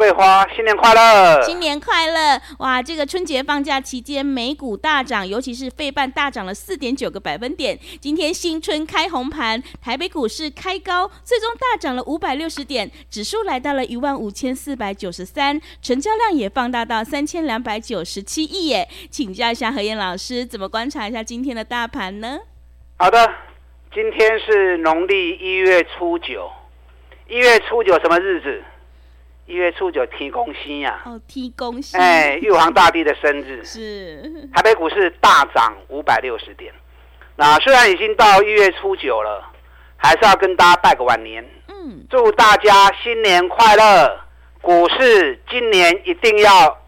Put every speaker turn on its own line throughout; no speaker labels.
桂花，新年快乐！
新年快乐！哇，这个春节放假期间，美股大涨，尤其是费半大涨了四点九个百分点。今天新春开红盘，台北股市开高，最终大涨了五百六十点，指数来到了一万五千四百九十三，成交量也放大到三千两百九十七亿耶。请教一下何燕老师，怎么观察一下今天的大盘呢？
好的，今天是农历一月初九，一月初九什么日子？一月初九，天公星呀！
哦，天公星！
哎，玉皇大帝的生日
是。
台北股市大涨五百六十点。那虽然已经到一月初九了，还是要跟大家拜个晚年。嗯。祝大家新年快乐！股市今年一定要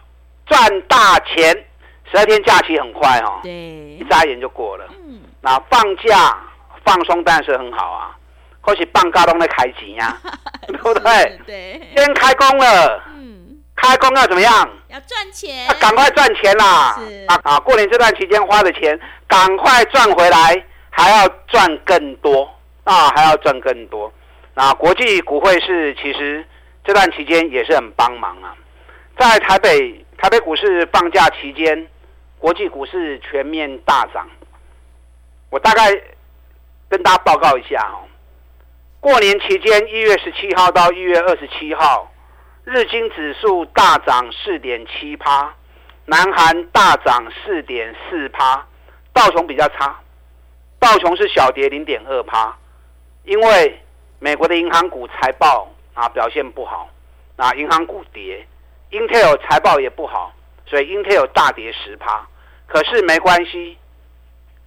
赚大钱。十二天假期很快哈、哦。
对。
一眨眼就过了。嗯。那放假放松当然是很好啊。或许放假都在开钱呀，对不对？
对，
先开工了。嗯，开工要怎么样？
要赚钱。
啊，赶快赚钱啦！
是
啊啊，过年这段期间花的钱，赶快赚回来，还要赚更多啊，还要赚更多。啊国际股汇市其实这段期间也是很帮忙啊。在台北台北股市放假期间，国际股市全面大涨。我大概跟大家报告一下哦。过年期间，一月十七号到一月二十七号，日经指数大涨四点七趴，南韩大涨四点四趴，道琼比较差，道琼是小跌零点二趴，因为美国的银行股财报啊表现不好，啊银行股跌，Intel 财报也不好，所以 Intel 大跌十趴，可是没关系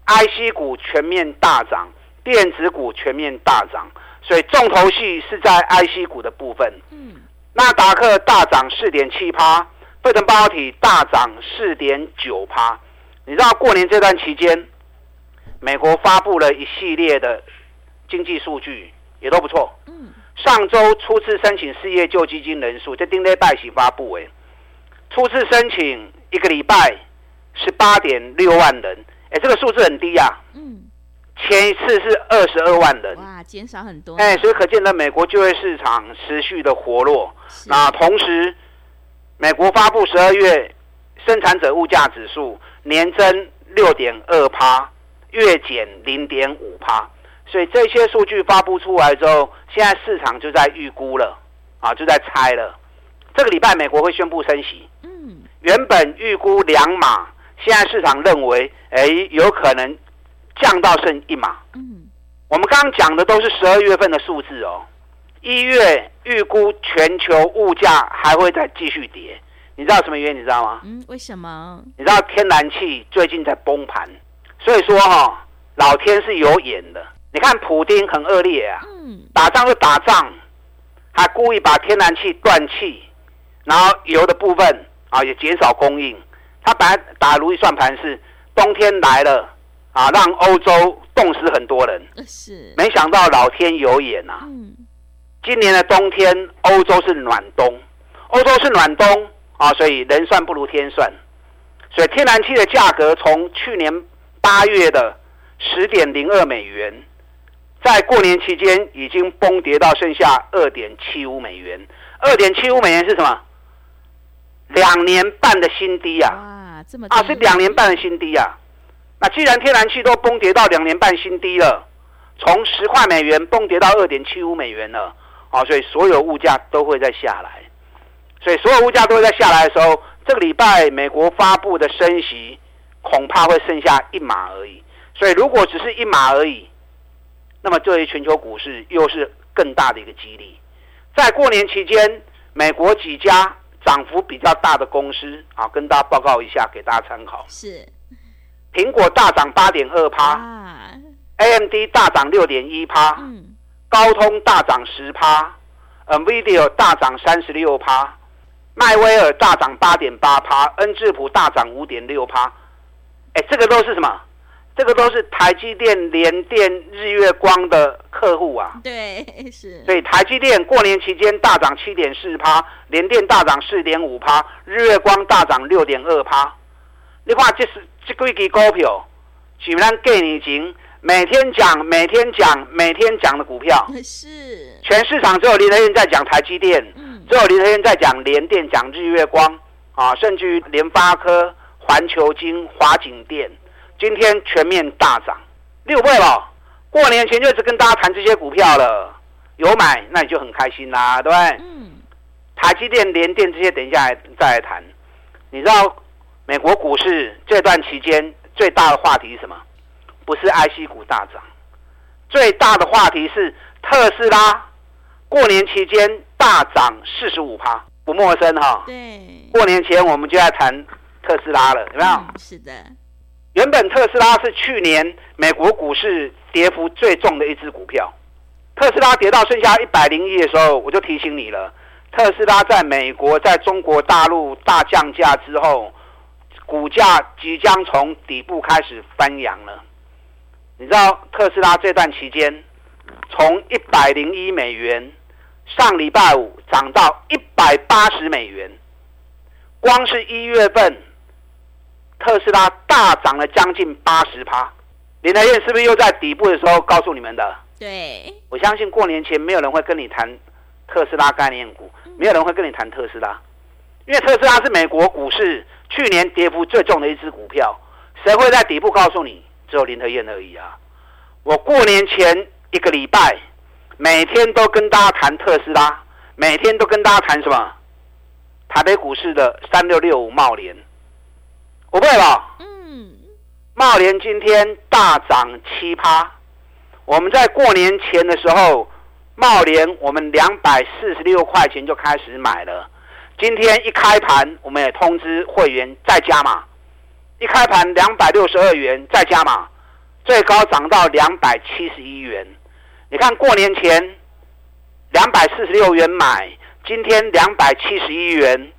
，IC 股全面大涨，电子股全面大涨。所以重头戏是在 IC 股的部分。嗯，纳达克大涨四点七趴，费城半导体大涨四点九趴。你知道过年这段期间，美国发布了一系列的经济数据，也都不错。嗯，上周初次申请失业救济金人数在丁内拜喜发布，哎，初次申请一个礼拜十八点六万人，哎，这个数字很低呀。嗯。前一次是二十二万人，
哇，减少很多。
哎，所以可见的美国就业市场持续的活络。那同时，美国发布十二月生产者物价指数年增六点二趴，月减零点五趴。所以这些数据发布出来之后，现在市场就在预估了，啊，就在猜了。这个礼拜美国会宣布升息。嗯，原本预估两码，现在市场认为，哎，有可能。降到剩一码。嗯，我们刚刚讲的都是十二月份的数字哦。一月预估全球物价还会再继续跌，你知道什么原因？你知道吗？
嗯，为什么？
你知道天然气最近在崩盘，所以说哈、哦，老天是有眼的。你看普丁很恶劣啊，嗯，打仗就打仗，还故意把天然气断气，然后油的部分啊也减少供应。他本来打如意算盘是冬天来了。啊，让欧洲冻死很多人，
是
没想到老天有眼呐、啊。嗯，今年的冬天，欧洲是暖冬，欧洲是暖冬啊，所以人算不如天算，所以天然气的价格从去年八月的十点零二美元，在过年期间已经崩跌到剩下二点七五美元。二点七五美元是什么？两年半的新低啊！
哇，这么
啊，是两年半的新低啊！那既然天然气都崩跌到两年半新低了，从十块美元崩跌到二点七五美元了，啊，所以所有物价都会再下来，所以所有物价都会再下来的时候，这个礼拜美国发布的升息恐怕会剩下一码而已。所以如果只是一码而已，那么对于全球股市又是更大的一个激励。在过年期间，美国几家涨幅比较大的公司啊，跟大家报告一下，给大家参考。
是。
苹果大涨八点二趴，，AMD 大涨六点一趴，
嗯，
高通大涨十趴，NVIDIA 大涨三十六趴，迈威尔大涨八点八趴，恩智浦大涨五点六趴。哎，这个都是什么？这个都是台积电、联电、日月光的客户啊。
对，是。
所以台积电过年期间大涨七点四趴，联电大涨四点五趴，日月光大涨六点二趴。你看，这是这几支股票，是咱过年前每天讲、每天讲、每天讲的股票。
是。全
市场只有林德燕在讲台积电，嗯、只有林德燕在讲联电、讲日月光啊，甚至于联发科、环球金、华景电。今天全面大涨，六倍了。过年前就一直跟大家谈这些股票了，有买那你就很开心啦，对不对？嗯。台积电、联电这些，等一下再来谈。你知道美国股市这段期间最大的话题是什么？不是 IC 股大涨，最大的话题是特斯拉过年期间大涨四十五趴，不陌生哈。
对。
过年前我们就在谈特斯拉了，有没有？
嗯，是的。
原本特斯拉是去年美国股市跌幅最重的一只股票，特斯拉跌到剩下一百零一的时候，我就提醒你了。特斯拉在美国、在中国大陆大降价之后，股价即将从底部开始翻扬了。你知道特斯拉这段期间从一百零一美元上礼拜五涨到一百八十美元，光是一月份。特斯拉大涨了将近八十趴，林和彦是不是又在底部的时候告诉你们的？
对，
我相信过年前没有人会跟你谈特斯拉概念股，没有人会跟你谈特斯拉，因为特斯拉是美国股市去年跌幅最重的一只股票，谁会在底部告诉你？只有林和燕而已啊！我过年前一个礼拜，每天都跟大家谈特斯拉，每天都跟大家谈什么？台北股市的三六六五茂联。不对吧？嗯，茂联今天大涨七趴。我们在过年前的时候，茂联我们两百四十六块钱就开始买了。今天一开盘，我们也通知会员再加码。一开盘两百六十二元再加码，最高涨到两百七十一元。你看过年前两百四十六元买，今天两百七十一元，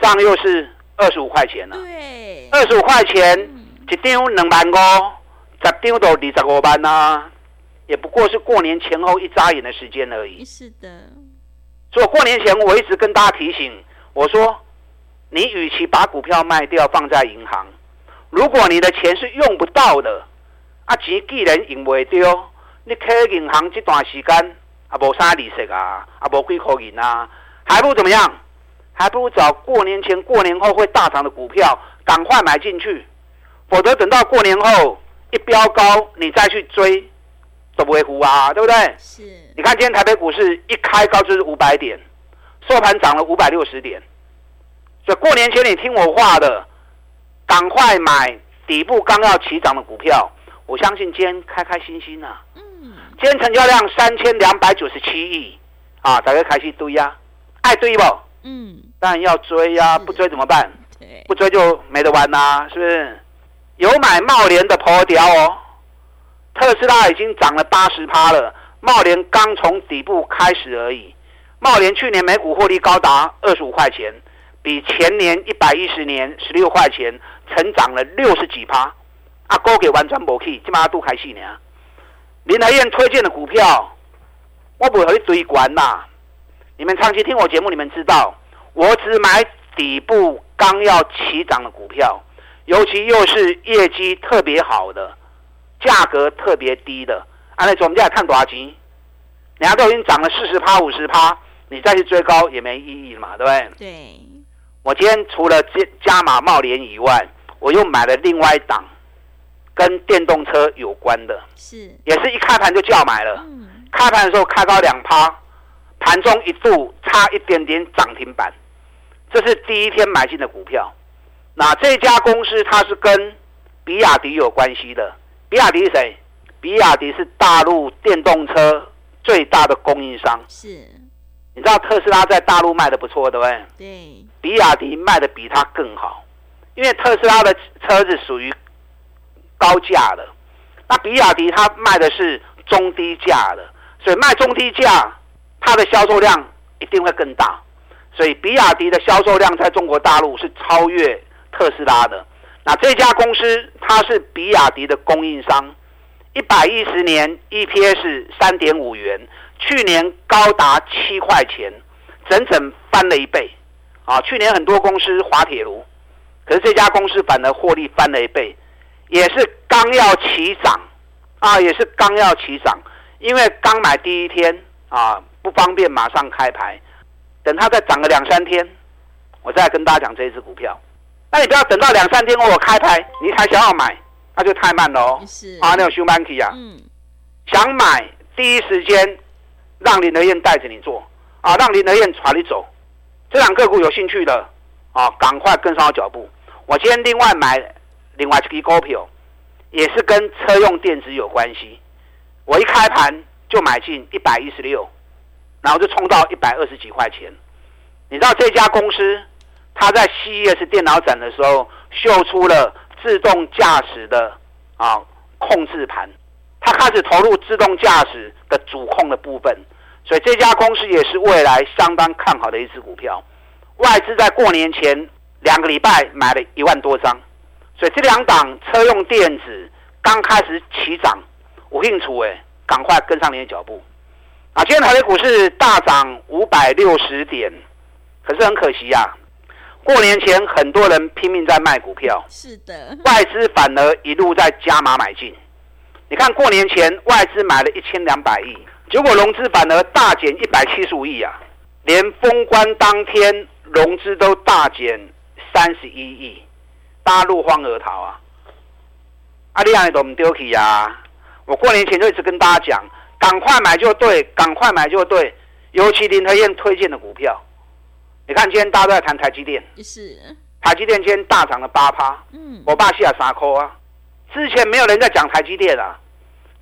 这样又是。二十五块钱了，
对，
二十五块钱，嗯、一张两万五，十张都二十五万啊，也不过是过年前后一眨眼的时间而已。
是的，
所以过年前我一直跟大家提醒，我说，你与其把股票卖掉放在银行，如果你的钱是用不到的，啊钱既然用不掉，你开银行这段时间啊无啥利息啊，啊无几块银啊，还不如怎么样？还不如找过年前、过年后会大涨的股票，赶快买进去，否则等到过年后一飙高，你再去追都不会糊啊，对不对？
是。
你看今天台北股市一开高就是五百点，收盘涨了五百六十点，所以过年前你听我话的，赶快买底部刚要起涨的股票。我相信今天开开心心啊。嗯。今天成交量三千两百九十七亿啊，大家开心堆呀，爱堆不？嗯。当然要追呀、啊，不追怎么办？不追就没得玩呐、啊，是不是？有买茂联的破掉哦。特斯拉已经涨了八十趴了，茂联刚从底部开始而已。茂联去年每股获利高达二十五块钱，比前年一百一十年十六块钱成长了六十几趴。啊，高给完全无去，起码都开心呢。林和彦推荐的股票，我不会和你堆关呐。你们长期听我节目，你们知道。我只买底部刚要起涨的股票，尤其又是业绩特别好的，价格特别低的。按那种我们再看多少钱，人家都已经涨了四十趴、五十趴，你再去追高也没意义嘛，对不对？
对。
我今天除了加加码茂联以外，我又买了另外一档跟电动车有关的，
是，
也是一开盘就叫买了。嗯。开盘的时候开高两趴，盘中一度差一点点涨停板。这是第一天买进的股票，那这家公司它是跟比亚迪有关系的。比亚迪是谁？比亚迪是大陆电动车最大的供应商。
是，
你知道特斯拉在大陆卖的不错，对不对？
对。
比亚迪卖的比它更好，因为特斯拉的车子属于高价的，那比亚迪它卖的是中低价的，所以卖中低价，它的销售量一定会更大。所以比亚迪的销售量在中国大陆是超越特斯拉的。那这家公司它是比亚迪的供应商，一百一十年 EPS 三点五元，去年高达七块钱，整整翻了一倍。啊，去年很多公司滑铁卢，可是这家公司反而获利翻了一倍，也是刚要起涨，啊，也是刚要起涨，因为刚买第一天啊不方便马上开牌，等它再涨个两三天，我再跟大家讲这一支股票。那你不要等到两三天后我开牌，你才想要买，那就太慢了哦。
是
啊，那种熊班期啊，
嗯，
想买第一时间让林德燕带着你做啊，让林德燕传你走。这两个股有兴趣的啊，赶快跟上我脚步。我今天另外买另外一个股票，也是跟车用电子有关系。我一开盘就买进一百一十六，然后就冲到一百二十几块钱。你知道这家公司，它在 CES 电脑展的时候秀出了自动驾驶的啊控制盘，它开始投入自动驾驶的主控的部分。所以这家公司也是未来相当看好的一只股票，外资在过年前两个礼拜买了一万多张，所以这两档车用电子刚开始起涨，我兴趣哎，赶快跟上你的脚步。啊，今天台北股市大涨五百六十点，可是很可惜呀、啊，过年前很多人拼命在卖股票，
是的，
外资反而一路在加码买进。你看过年前外资买了一千两百亿。结果融资反而大减一百七十五亿啊，连封关当天融资都大减三十一亿，大家落荒而逃啊！阿里安都唔丢弃呀！我过年前就一直跟大家讲，赶快买就对，赶快买就对。尤其林和燕推荐的股票，你看今天大家都在谈台积电，
是
台积电今天大涨了八趴，嗯，我爸西亚三扣啊，之前没有人在讲台积电啊。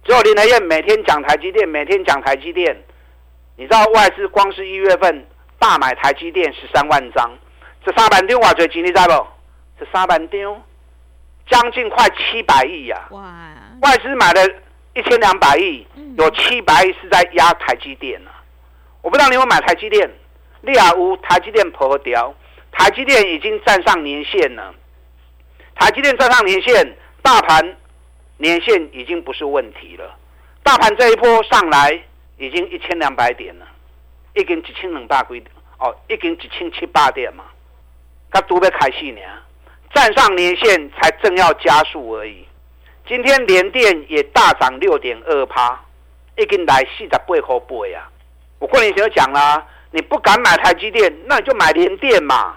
只有林德燕每天讲台积电，每天讲台积电。你知道外资光是一月份大买台积电十三万张，这三万张哇最吉利在不？这三万张将近快七百亿呀！哇！外资买了一千两百亿，有七百亿是在压台积电啊！我不知道你有没有买台积电，利亚乌台积电破掉，台积电已经站上年线了。台积电站上年线，大盘。年线已经不是问题了，大盘这一波上来已经一千两百点了，已经一千两百几点哦，已经一千七八点嘛，它都在开戏呢，站上年线才正要加速而已。今天联电也大涨六点二趴，已经来四十八块八呀。我过年前就讲了，你不敢买台积电，那你就买联电嘛。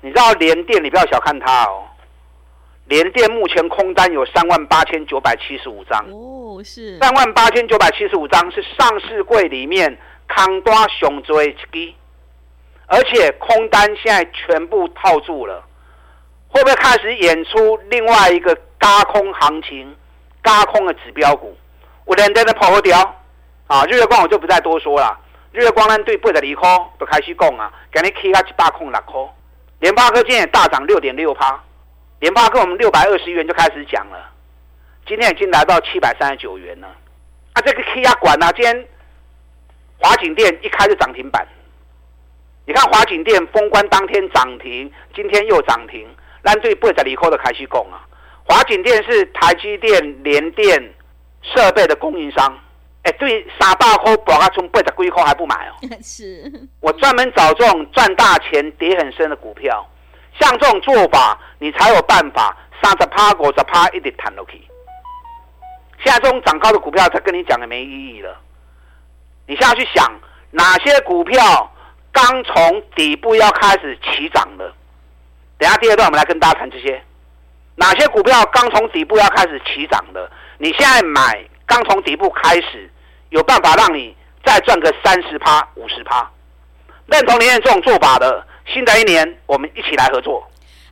你知道联电，你不要小看它哦。联电目前空单有三万八千九百七十五张
哦，是
三万八千九百七十五张是上市柜里面空单上最一支，而且空单现在全部套住了，会不会开始演出另外一个轧空行情？轧空的指标股，我连电的跑不掉啊！日月光我就不再多说了，日月光呢对八十二块都开始讲啊，给你 K 到一百空六块，联发科今天也大涨六点六趴。联发科我们六百二十元就开始讲了，今天已经来到七百三十九元了。啊，这个 K 压管啊，今天华景电一开就涨停板。你看华景电封关当天涨停，今天又涨停。咱对八十二块都开始讲啊，华景电是台积电联电设备的供应商。哎，对，三百块博阿从八十几块还不买哦。
是。我
专门找这种赚大钱、跌很深的股票。像这种做法，你才有办法三十趴、五十趴一直弹下去。现在这种涨高的股票，再跟你讲也没意义了。你现在去想，哪些股票刚从底部要开始起涨了？等下第二段我们来跟大家谈这些。哪些股票刚从底部要开始起涨的？你现在买，刚从底部开始，有办法让你再赚个三十趴、五十趴？认同您的这种做法的？新的一年，我们一起来合作。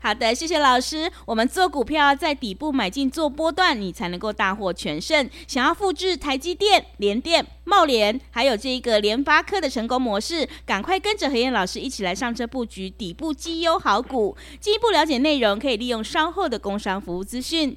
好的，谢谢老师。我们做股票在底部买进做波段，你才能够大获全胜。想要复制台积电、联电、茂联，还有这一个联发科的成功模式，赶快跟着何燕老师一起来上车布局底部绩优好股。进一步了解内容，可以利用稍后的工商服务资讯。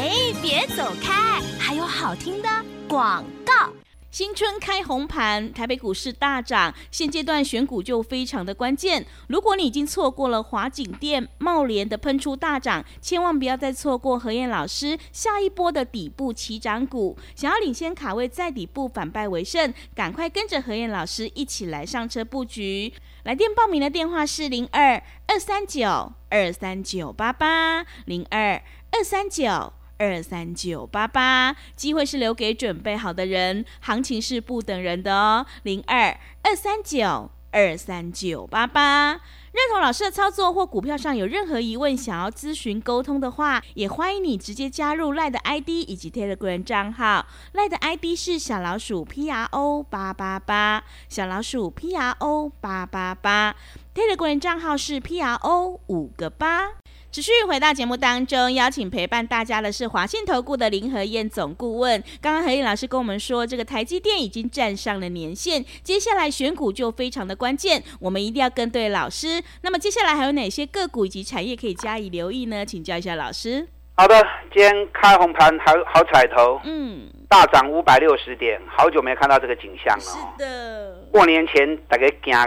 哎。
别走开，还有好听的广告。
新春开红盘，台北股市大涨，现阶段选股就非常的关键。如果你已经错过了华景电、茂联的喷出大涨，千万不要再错过何燕老师下一波的底部起涨股。想要领先卡位，在底部反败为胜，赶快跟着何燕老师一起来上车布局。来电报名的电话是零二二三九二三九八八零二二三九。二三九八八，机会是留给准备好的人，行情是不等人的哦。零二二三九二三九八八，认同老师的操作或股票上有任何疑问，想要咨询沟通的话，也欢迎你直接加入赖的 ID 以及 Telegram 账号。赖的 ID 是小老鼠 P R O 八八八，小老鼠 P R O 八八八，Telegram 账号是 P R O 五个八。持续回到节目当中，邀请陪伴大家的是华信投顾的林和燕总顾问。刚刚和燕老师跟我们说，这个台积电已经站上了年线，接下来选股就非常的关键，我们一定要跟对老师。那么接下来还有哪些个股以及产业可以加以留意呢？请教一下老师。
好的，今天开红盘，好好彩头，嗯，大涨五百六十点，好久没看到这个景象了。是
的，
过年前大家惊啊，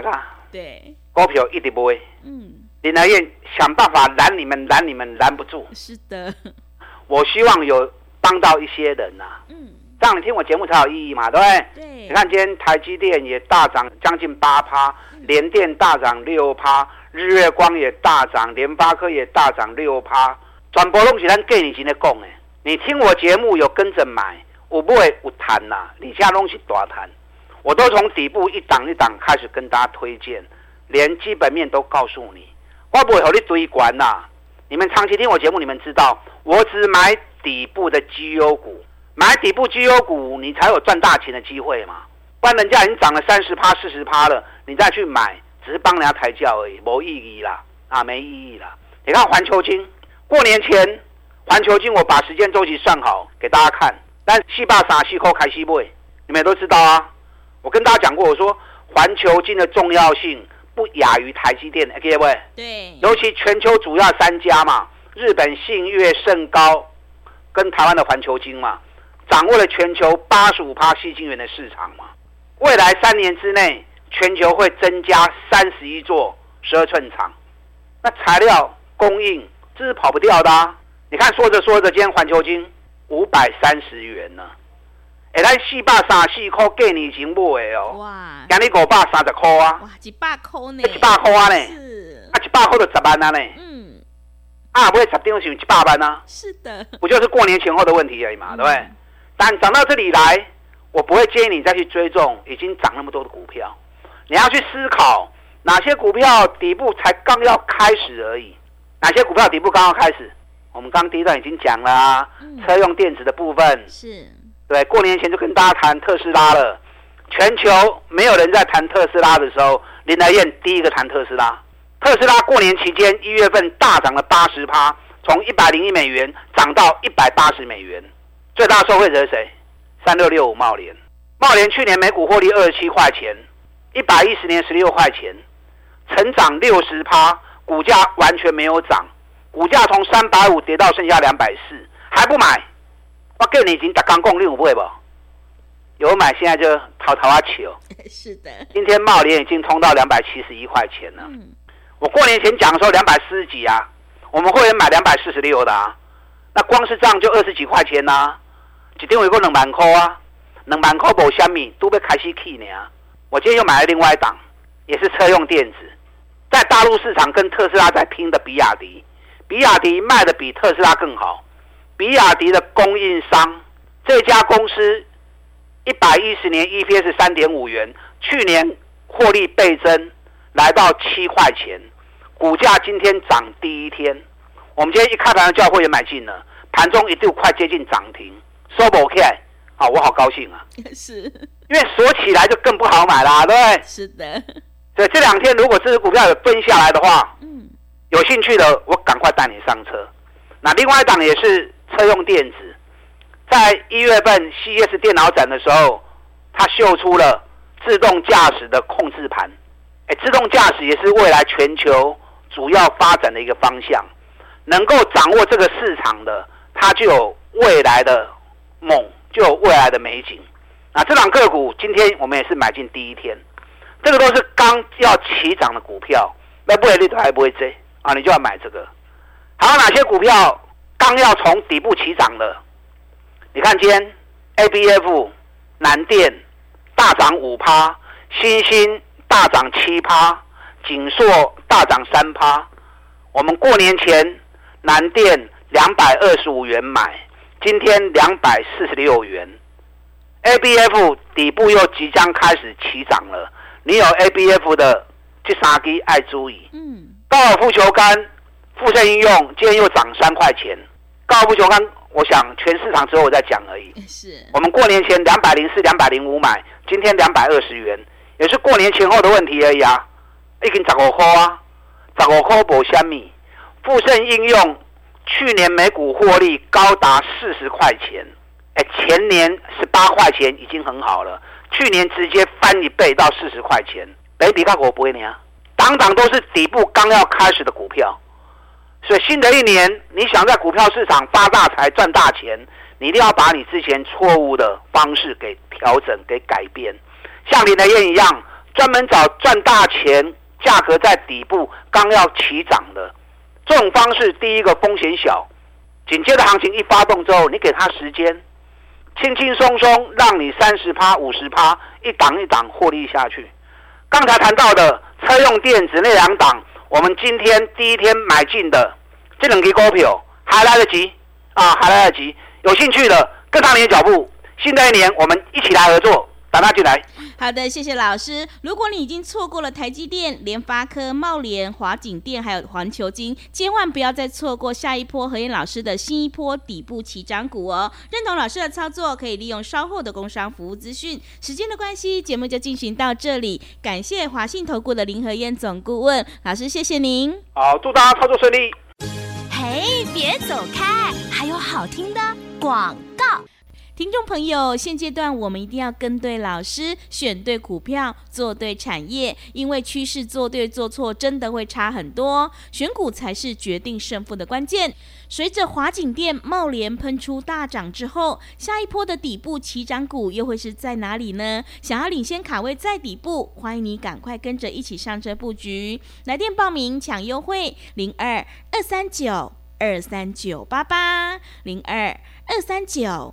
对，
股票一直买，嗯。林来燕想办法拦你们，拦你们拦不住。
是的，
我希望有帮到一些人呐、啊。嗯，这样你听我节目才有意义嘛，对不对？对。你看今天台积电也大涨将近八趴，联电大涨六趴，日月光也大涨，联发科也大涨六趴。转播东西咱给你今天讲诶，你听我节目有跟着买，我不会有谈呐，你家东西大谈，我都从底部一档一档开始跟大家推荐，连基本面都告诉你。我不会和你追关呐！你们长期听我节目，你们知道我只买底部的绩优股，买底部绩优股，你才有赚大钱的机会嘛。不然人家已经涨了三十趴、四十趴了，你再去买，只是帮人家抬轿而已，没意义啦，啊，没意义啦。你看环球金，过年前环球金，我把时间周期算好给大家看，但四百三十块开始买，你们也都知道啊。我跟大家讲过，我说环球金的重要性。不亚于台积电，各位。
对。
尤其全球主要三家嘛，日本信越、盛高，跟台湾的环球晶嘛，掌握了全球八十五趴矽晶圆的市场嘛。未来三年之内，全球会增加三十一座十二寸厂，那材料供应这是跑不掉的啊。你看，说着说着，今天环球晶五百三十元呢。哎，咱四百三十四块，过年前买的哦。哇！今年五百三十块啊。
哇，一百块呢？
一百块啊呢？是。啊，一百块就十万啊呢？嗯。啊，不会十张是一百万啊？
是的。
不就是过年前后的问题而已嘛，嗯、对不对？但涨到这里来，我不会建议你再去追踪已经涨那么多的股票。你要去思考哪些股票底部才刚要开始而已，哪些股票底部刚要开始？我们刚刚第一段已经讲了啊，嗯、车用电子的部分
是。
对，过年前就跟大家谈特斯拉了。全球没有人在谈特斯拉的时候，林来燕第一个谈特斯拉。特斯拉过年期间一月份大涨了八十趴，从一百零一美元涨到一百八十美元。最大受惠者是谁？三六六五茂联。茂联去年每股获利二十七块钱，一百一十年十六块钱，成长六十趴，股价完全没有涨，股价从三百五跌到剩下两百四，还不买。我给你已经打刚供六五倍不？有买现在就淘淘啊球。
是的。今
天茂联已经冲到两百七十一块钱了。嗯。我过年前讲的时候两百四十几啊，我们会员买两百四十六的啊，那光是这样就二十几块钱呐、啊，一定有个两万块啊，两万块无虾米都被开始起呢。我今天又买了另外一档，也是车用电子，在大陆市场跟特斯拉在拼的比亚迪，比亚迪卖的比特斯拉更好。比亚迪的供应商，这家公司一百一十年 EPS 三点五元，去年获利倍增，来到七块钱，股价今天涨第一天，我们今天一开盘就叫会员买进了，盘中一度快接近涨停，收不 OK？好，我好高兴啊！
是，
因为锁起来就更不好买啦，对不对？
是的。
所以这两天如果这支股票有蹲下来的话，嗯，有兴趣的我赶快带你上车。那另外一档也是。车用电子，在一月份 CES 电脑展的时候，它秀出了自动驾驶的控制盘。哎，自动驾驶也是未来全球主要发展的一个方向。能够掌握这个市场的，它就有未来的梦，就有未来的美景。那这档个股今天我们也是买进第一天，这个都是刚要起涨的股票，那不会利润还不会追啊，你就要买这个。还有哪些股票刚要从底部起涨了？你看今天 ABF、南电大涨五趴，新兴大涨七趴，景硕大涨三趴。我们过年前南电两百二十五元买，今天两百四十六元。ABF 底部又即将开始起涨了，你有 ABF 的这三支爱注意。嗯，高尔夫球杆。富盛应用今天又涨三块钱，高尔夫球杆，我想全市场只有我在讲而已。是，我们过年前两百零四、两百零五买，今天两百二十元，也是过年前后的问题而已啊。已经十五块啊，十五块无虾米。富盛应用去年每股获利高达四十块钱，哎，前年十八块钱已经很好了，去年直接翻一倍到四十块钱，北比较我不会啊，档档都是底部刚要开始的股票。所以新的一年，你想在股票市场发大财、赚大钱，你一定要把你之前错误的方式给调整、给改变。像林德燕一样，专门找赚大钱、价格在底部刚要起涨的这种方式。第一个风险小，紧接着行情一发动之后，你给他时间，轻轻松松让你三十趴、五十趴一档一档获利下去。刚才谈到的车用电子那两档。我们今天第一天买进的这两只股票还来得及啊，还来得及！有兴趣的跟上你的脚步，新的一年我们一起来合作，打他进来。
好的，谢谢老师。如果你已经错过了台积电、联发科、茂联、华景电，还有环球晶，千万不要再错过下一波何燕老师的新一波底部起涨股哦。认同老师的操作，可以利用稍后的工商服务资讯。时间的关系，节目就进行到这里。感谢华信投顾的林何燕总顾问老师，谢谢您。
好，祝大家操作顺利。
嘿，别走开，还有好听的广告。
听众朋友，现阶段我们一定要跟对老师，选对股票，做对产业，因为趋势做对做错真的会差很多。选股才是决定胜负的关键。随着华景电、茂联喷出大涨之后，下一波的底部起涨股又会是在哪里呢？想要领先卡位在底部，欢迎你赶快跟着一起上车布局。来电报名抢优惠：零二二三九二三九八八零二二三九。